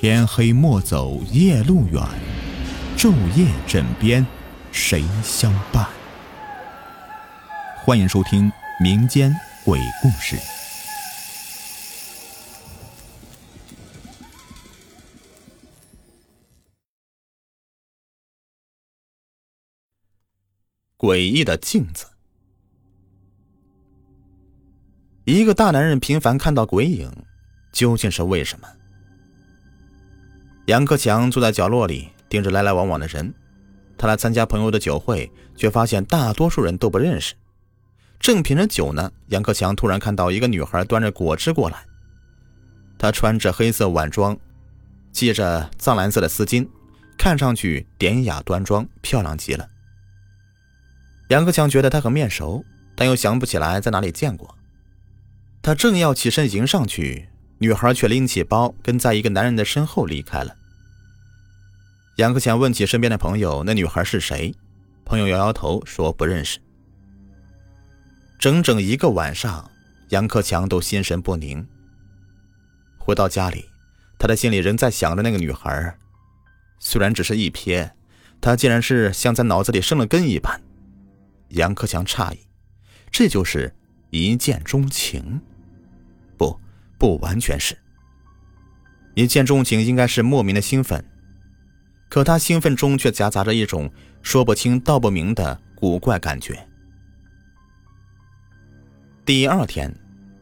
天黑莫走夜路远，昼夜枕边谁相伴？欢迎收听民间鬼故事。诡异的镜子。一个大男人频繁看到鬼影，究竟是为什么？杨克强坐在角落里，盯着来来往往的人。他来参加朋友的酒会，却发现大多数人都不认识。正品着酒呢，杨克强突然看到一个女孩端着果汁过来。她穿着黑色晚装，系着藏蓝色的丝巾，看上去典雅端庄，漂亮极了。杨克强觉得她很面熟，但又想不起来在哪里见过。他正要起身迎上去，女孩却拎起包，跟在一个男人的身后离开了。杨克强问起身边的朋友：“那女孩是谁？”朋友摇摇头说：“不认识。”整整一个晚上，杨克强都心神不宁。回到家里，他的心里仍在想着那个女孩。虽然只是一瞥，她竟然是像在脑子里生了根一般。杨克强诧异：“这就是一见钟情？”不，不完全是。一见钟情应该是莫名的兴奋，可他兴奋中却夹杂着一种说不清道不明的古怪感觉。第二天，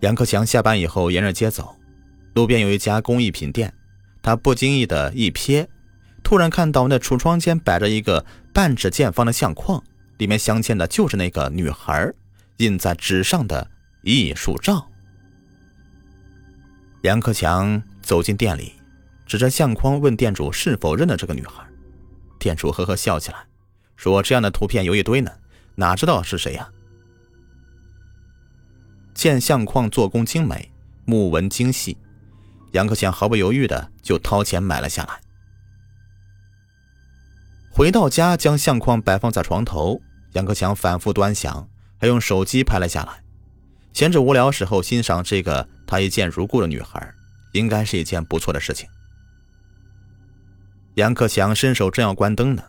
杨克强下班以后沿着街走，路边有一家工艺品店，他不经意的一瞥，突然看到那橱窗间摆着一个半指见方的相框，里面镶嵌的就是那个女孩印在纸上的艺术照。杨克强走进店里，指着相框问店主是否认得这个女孩。店主呵呵笑起来，说：“这样的图片有一堆呢，哪知道是谁呀？”见相框做工精美，木纹精细，杨克强毫不犹豫的就掏钱买了下来。回到家，将相框摆放在床头，杨克强反复端详，还用手机拍了下来。闲着无聊时候欣赏这个他一见如故的女孩，应该是一件不错的事情。杨克强伸手正要关灯呢，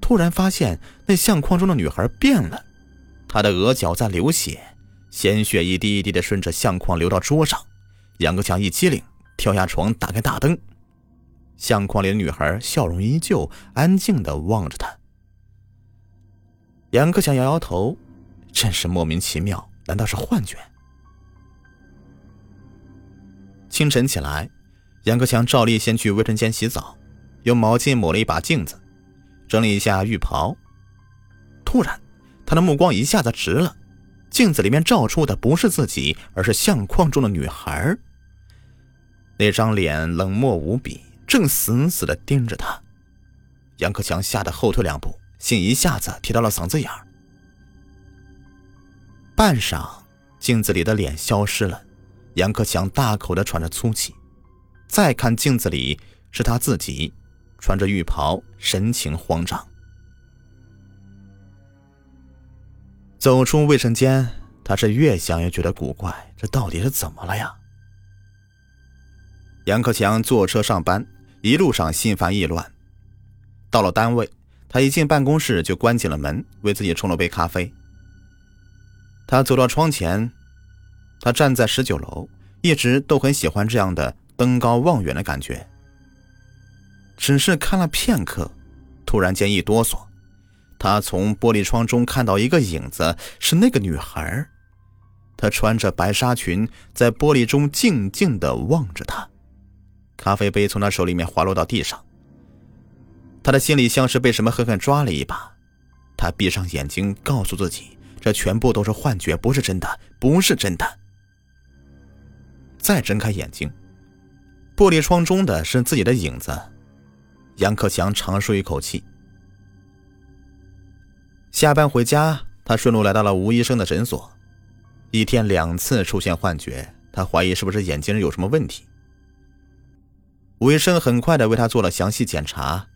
突然发现那相框中的女孩变了，她的额角在流血，鲜血一滴一滴的顺着相框流到桌上。杨克强一激灵，跳下床，打开大灯。相框里的女孩笑容依旧，安静的望着他。杨克强摇摇头，真是莫名其妙。难道是幻觉？清晨起来，杨克强照例先去卫生间洗澡，用毛巾抹了一把镜子，整理一下浴袍。突然，他的目光一下子直了，镜子里面照出的不是自己，而是相框中的女孩。那张脸冷漠无比，正死死的盯着他。杨克强吓得后退两步，心一下子提到了嗓子眼儿。半晌，镜子里的脸消失了，杨克强大口的喘着粗气。再看镜子里，是他自己，穿着浴袍，神情慌张。走出卫生间，他是越想越觉得古怪，这到底是怎么了呀？杨克强坐车上班，一路上心烦意乱。到了单位，他一进办公室就关紧了门，为自己冲了杯咖啡。他走到窗前，他站在十九楼，一直都很喜欢这样的登高望远的感觉。只是看了片刻，突然间一哆嗦，他从玻璃窗中看到一个影子，是那个女孩。她穿着白纱裙，在玻璃中静静的望着他。咖啡杯从他手里面滑落到地上，他的心里像是被什么狠狠抓了一把。他闭上眼睛，告诉自己。这全部都是幻觉，不是真的，不是真的。再睁开眼睛，玻璃窗中的是自己的影子。杨克强长舒一口气。下班回家，他顺路来到了吴医生的诊所。一天两次出现幻觉，他怀疑是不是眼睛有什么问题。吴医生很快的为他做了详细检查。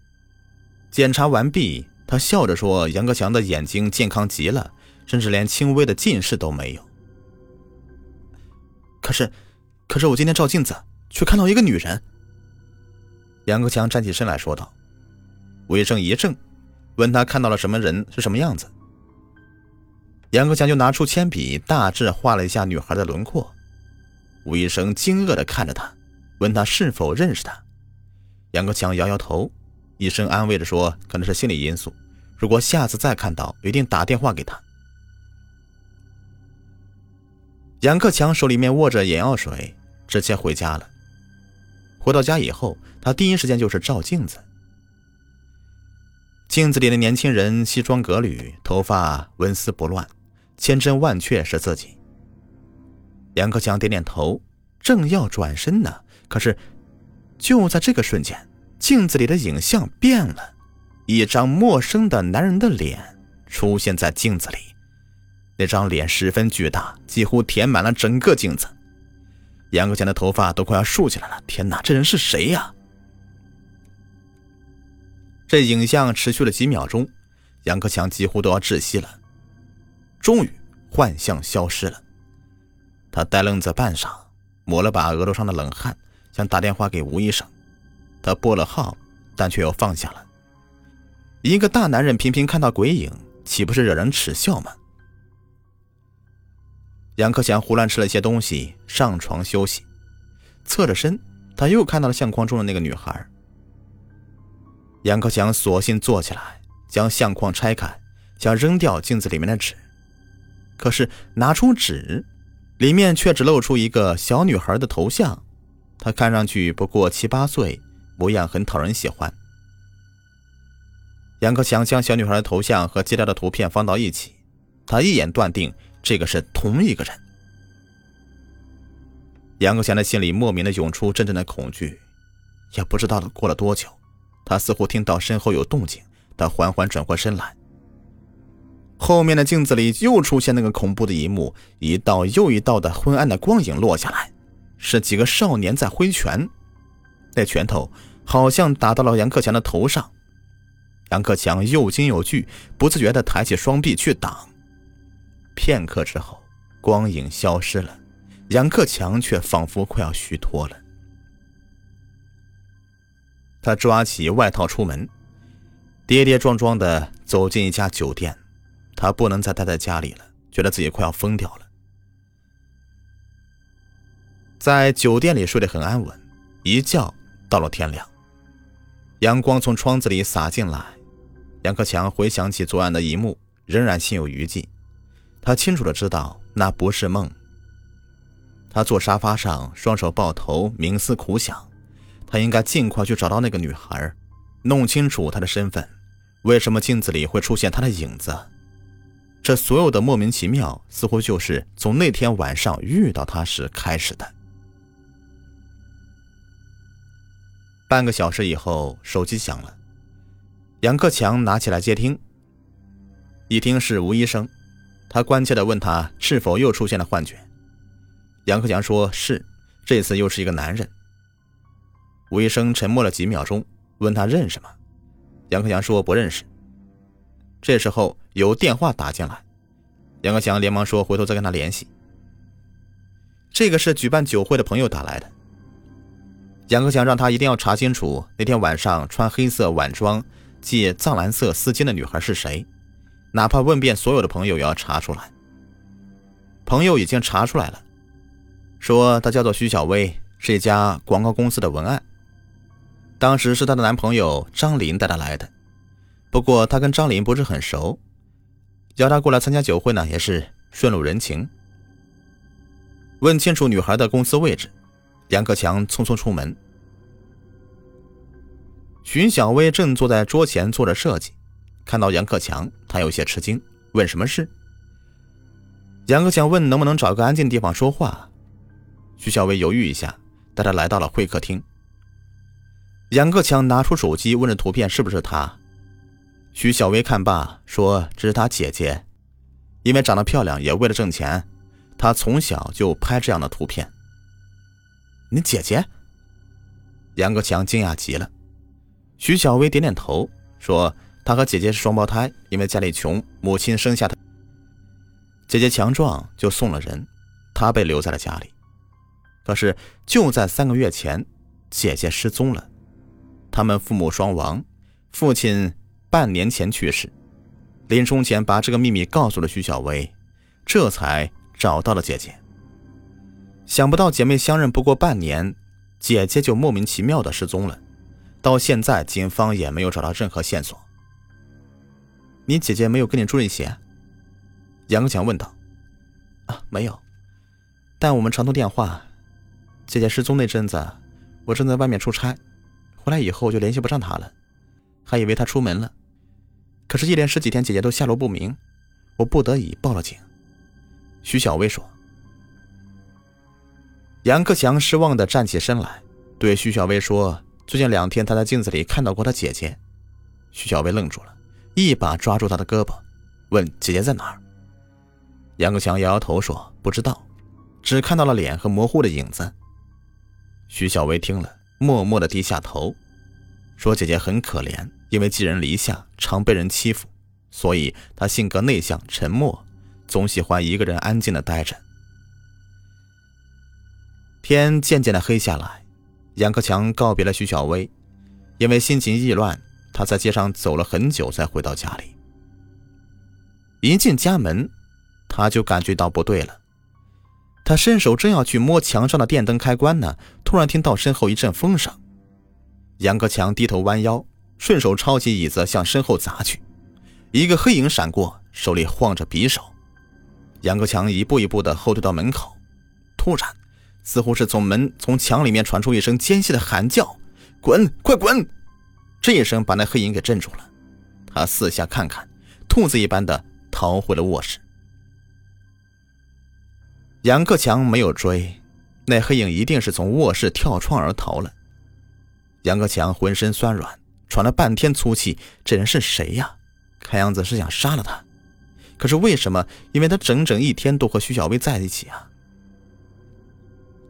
检查完毕，他笑着说：“杨克强的眼睛健康极了。”甚至连轻微的近视都没有。可是，可是我今天照镜子，却看到一个女人。杨克强站起身来说道。吴医生一怔，问他看到了什么人，是什么样子。杨克强就拿出铅笔，大致画了一下女孩的轮廓。吴医生惊愕地看着他，问他是否认识他。杨克强摇摇头，医生安慰着说：“可能是心理因素，如果下次再看到，一定打电话给他。”杨克强手里面握着眼药水，直接回家了。回到家以后，他第一时间就是照镜子。镜子里的年轻人西装革履，头发纹丝不乱，千真万确是自己。杨克强点点头，正要转身呢，可是就在这个瞬间，镜子里的影像变了，一张陌生的男人的脸出现在镜子里。那张脸十分巨大，几乎填满了整个镜子。杨克强的头发都快要竖起来了。天哪，这人是谁呀？这影像持续了几秒钟，杨克强几乎都要窒息了。终于，幻象消失了。他呆愣在半晌，抹了把额头上的冷汗，想打电话给吴医生。他拨了号，但却又放下了。一个大男人频频看到鬼影，岂不是惹人耻笑吗？杨克强胡乱吃了一些东西，上床休息。侧着身，他又看到了相框中的那个女孩。杨克强索性坐起来，将相框拆开，想扔掉镜子里面的纸。可是拿出纸。里面却只露出一个小女孩的头像，她看上去不过七八岁，模样很讨人喜欢。杨克强将小女孩的头像和接掉的图片放到一起，他一眼断定这个是同一个人。杨克强的心里莫名的涌出阵阵的恐惧，也不知道过了多久，他似乎听到身后有动静，他缓缓转过身来。后面的镜子里又出现那个恐怖的一幕，一道又一道的昏暗的光影落下来，是几个少年在挥拳，那拳头好像打到了杨克强的头上。杨克强又惊又惧，不自觉地抬起双臂去挡。片刻之后，光影消失了，杨克强却仿佛快要虚脱了。他抓起外套出门，跌跌撞撞地走进一家酒店。他不能再待在家里了，觉得自己快要疯掉了。在酒店里睡得很安稳，一觉到了天亮。阳光从窗子里洒进来，杨克强回想起昨晚的一幕，仍然心有余悸。他清楚的知道那不是梦。他坐沙发上，双手抱头，冥思苦想。他应该尽快去找到那个女孩，弄清楚她的身份。为什么镜子里会出现她的影子？这所有的莫名其妙，似乎就是从那天晚上遇到她时开始的。半个小时以后，手机响了，杨克强拿起来接听。一听是吴医生，他关切的问他是否又出现了幻觉。杨克强说是，这次又是一个男人。吴医生沉默了几秒钟，问他认识吗？杨克强说不认识。这时候有电话打进来，杨克强连忙说：“回头再跟他联系。”这个是举办酒会的朋友打来的。杨克强让他一定要查清楚那天晚上穿黑色晚装、系藏蓝色丝巾的女孩是谁，哪怕问遍所有的朋友也要查出来。朋友已经查出来了，说她叫做徐小薇，是一家广告公司的文案。当时是她的男朋友张林带她来的。不过她跟张林不是很熟，邀她过来参加酒会呢，也是顺路人情。问清楚女孩的公司位置，杨克强匆匆出门。徐小薇正坐在桌前做着设计，看到杨克强，他有些吃惊，问什么事。杨克强问能不能找个安静地方说话。徐小薇犹豫一下，带他来到了会客厅。杨克强拿出手机，问着图片是不是他。徐小薇看罢，说：“这是他姐姐，因为长得漂亮，也为了挣钱，他从小就拍这样的图片。”你姐姐？杨克强惊讶极了。徐小薇点点头，说：“她和姐姐是双胞胎，因为家里穷，母亲生下她。姐姐强壮，就送了人，她被留在了家里。可是就在三个月前，姐姐失踪了。他们父母双亡，父亲半年前去世，临终前把这个秘密告诉了徐小薇，这才找到了姐姐。想不到姐妹相认不过半年，姐姐就莫名其妙的失踪了，到现在警方也没有找到任何线索。你姐姐没有跟你住一起？杨克强问道。啊，没有，但我们常通电话。姐姐失踪那阵子，我正在外面出差，回来以后就联系不上她了，还以为她出门了。可是，一连十几天姐姐都下落不明，我不得已报了警。徐小薇说。杨克强失望的站起身来，对徐小薇说：“最近两天他在镜子里看到过他姐姐。”徐小薇愣住了，一把抓住他的胳膊，问：“姐姐在哪儿？”杨克强摇摇头说：“不知道，只看到了脸和模糊的影子。”徐小薇听了，默默的低下头，说：“姐姐很可怜，因为寄人篱下，常被人欺负，所以她性格内向、沉默，总喜欢一个人安静的待着。”天渐渐的黑下来，杨克强告别了徐小薇，因为心情意乱，他在街上走了很久才回到家里。一进家门，他就感觉到不对了。他伸手正要去摸墙上的电灯开关呢，突然听到身后一阵风声。杨克强低头弯腰，顺手抄起椅子向身后砸去，一个黑影闪过，手里晃着匕首。杨克强一步一步的后退到门口，突然。似乎是从门从墙里面传出一声尖细的喊叫：“滚，快滚！”这一声把那黑影给镇住了。他四下看看，兔子一般的逃回了卧室。杨克强没有追，那黑影一定是从卧室跳窗而逃了。杨克强浑身酸软，喘了半天粗气。这人是谁呀？看样子是想杀了他。可是为什么？因为他整整一天都和徐小薇在一起啊。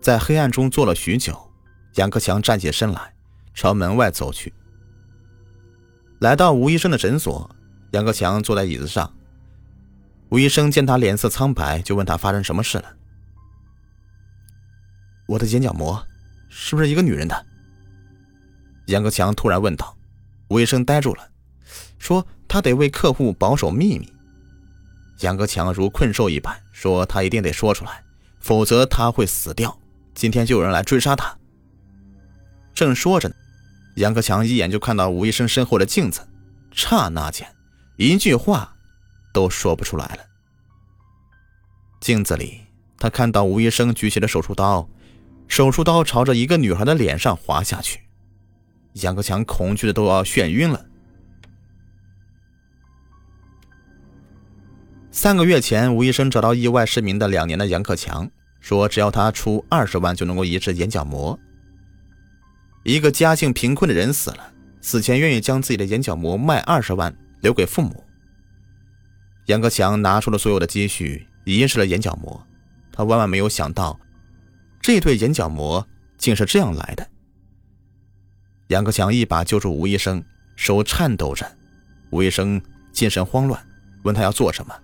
在黑暗中坐了许久，杨克强站起身来，朝门外走去。来到吴医生的诊所，杨克强坐在椅子上。吴医生见他脸色苍白，就问他发生什么事了。我的眼角膜是不是一个女人的？杨克强突然问道。吴医生呆住了，说他得为客户保守秘密。杨克强如困兽一般，说他一定得说出来，否则他会死掉。今天就有人来追杀他。正说着呢，杨克强一眼就看到吴医生身后的镜子，刹那间，一句话都说不出来了。镜子里，他看到吴医生举起了手术刀，手术刀朝着一个女孩的脸上划下去。杨克强恐惧的都要眩晕了。三个月前，吴医生找到意外失明的两年的杨克强。说只要他出二十万就能够移植眼角膜。一个家境贫困的人死了，死前愿意将自己的眼角膜卖二十万留给父母。杨克强拿出了所有的积蓄移植了眼角膜，他万万没有想到，这对眼角膜竟是这样来的。杨克强一把揪住吴医生，手颤抖着，吴医生精神慌乱，问他要做什么。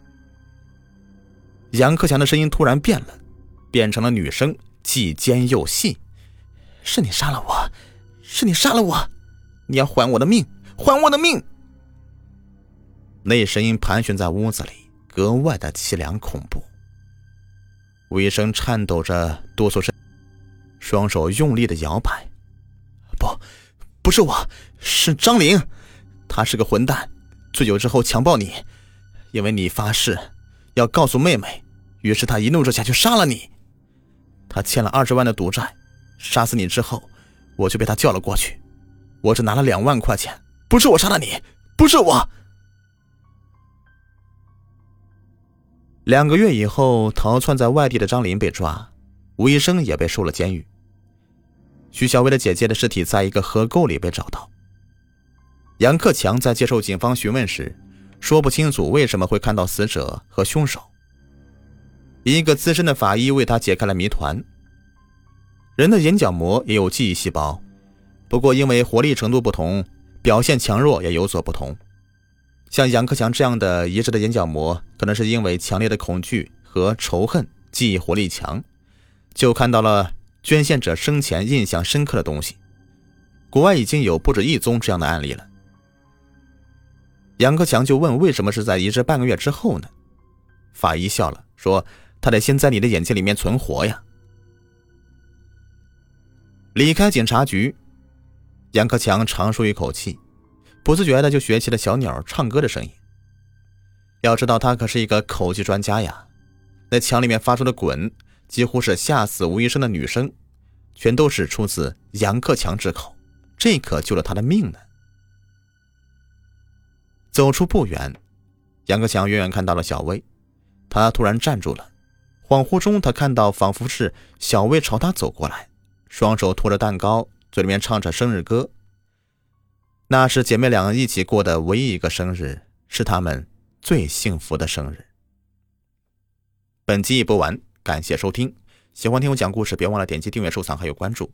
杨克强的声音突然变了。变成了女声，既尖又细。是你杀了我，是你杀了我，你要还我的命，还我的命！那声音盘旋在屋子里，格外的凄凉恐怖。吴医生颤抖着哆嗦着，双手用力的摇摆。不，不是我，是张玲，他是个混蛋，醉酒之后强暴你，因为你发誓要告诉妹妹，于是他一怒之下就杀了你。他欠了二十万的赌债，杀死你之后，我就被他叫了过去。我只拿了两万块钱，不是我杀的你，不是我。两个月以后，逃窜在外地的张林被抓，吴医生也被收了监狱。徐小薇的姐姐的尸体在一个河沟里被找到。杨克强在接受警方询问时，说不清楚为什么会看到死者和凶手。一个资深的法医为他解开了谜团。人的眼角膜也有记忆细胞，不过因为活力程度不同，表现强弱也有所不同。像杨克强这样的移植的眼角膜，可能是因为强烈的恐惧和仇恨，记忆活力强，就看到了捐献者生前印象深刻的东西。国外已经有不止一宗这样的案例了。杨克强就问：“为什么是在移植半个月之后呢？”法医笑了，说：“他得先在你的眼睛里面存活呀。”离开警察局，杨克强长舒一口气，不自觉的就学起了小鸟唱歌的声音。要知道，他可是一个口技专家呀！那墙里面发出的“滚”，几乎是吓死吴医生的女声，全都是出自杨克强之口，这可救了他的命呢。走出不远，杨克强远远看到了小薇，他突然站住了。恍惚中，他看到仿佛是小薇朝他走过来，双手托着蛋糕，嘴里面唱着生日歌。那是姐妹俩一起过的唯一一个生日，是她们最幸福的生日。本集已播完，感谢收听。喜欢听我讲故事，别忘了点击订阅、收藏还有关注。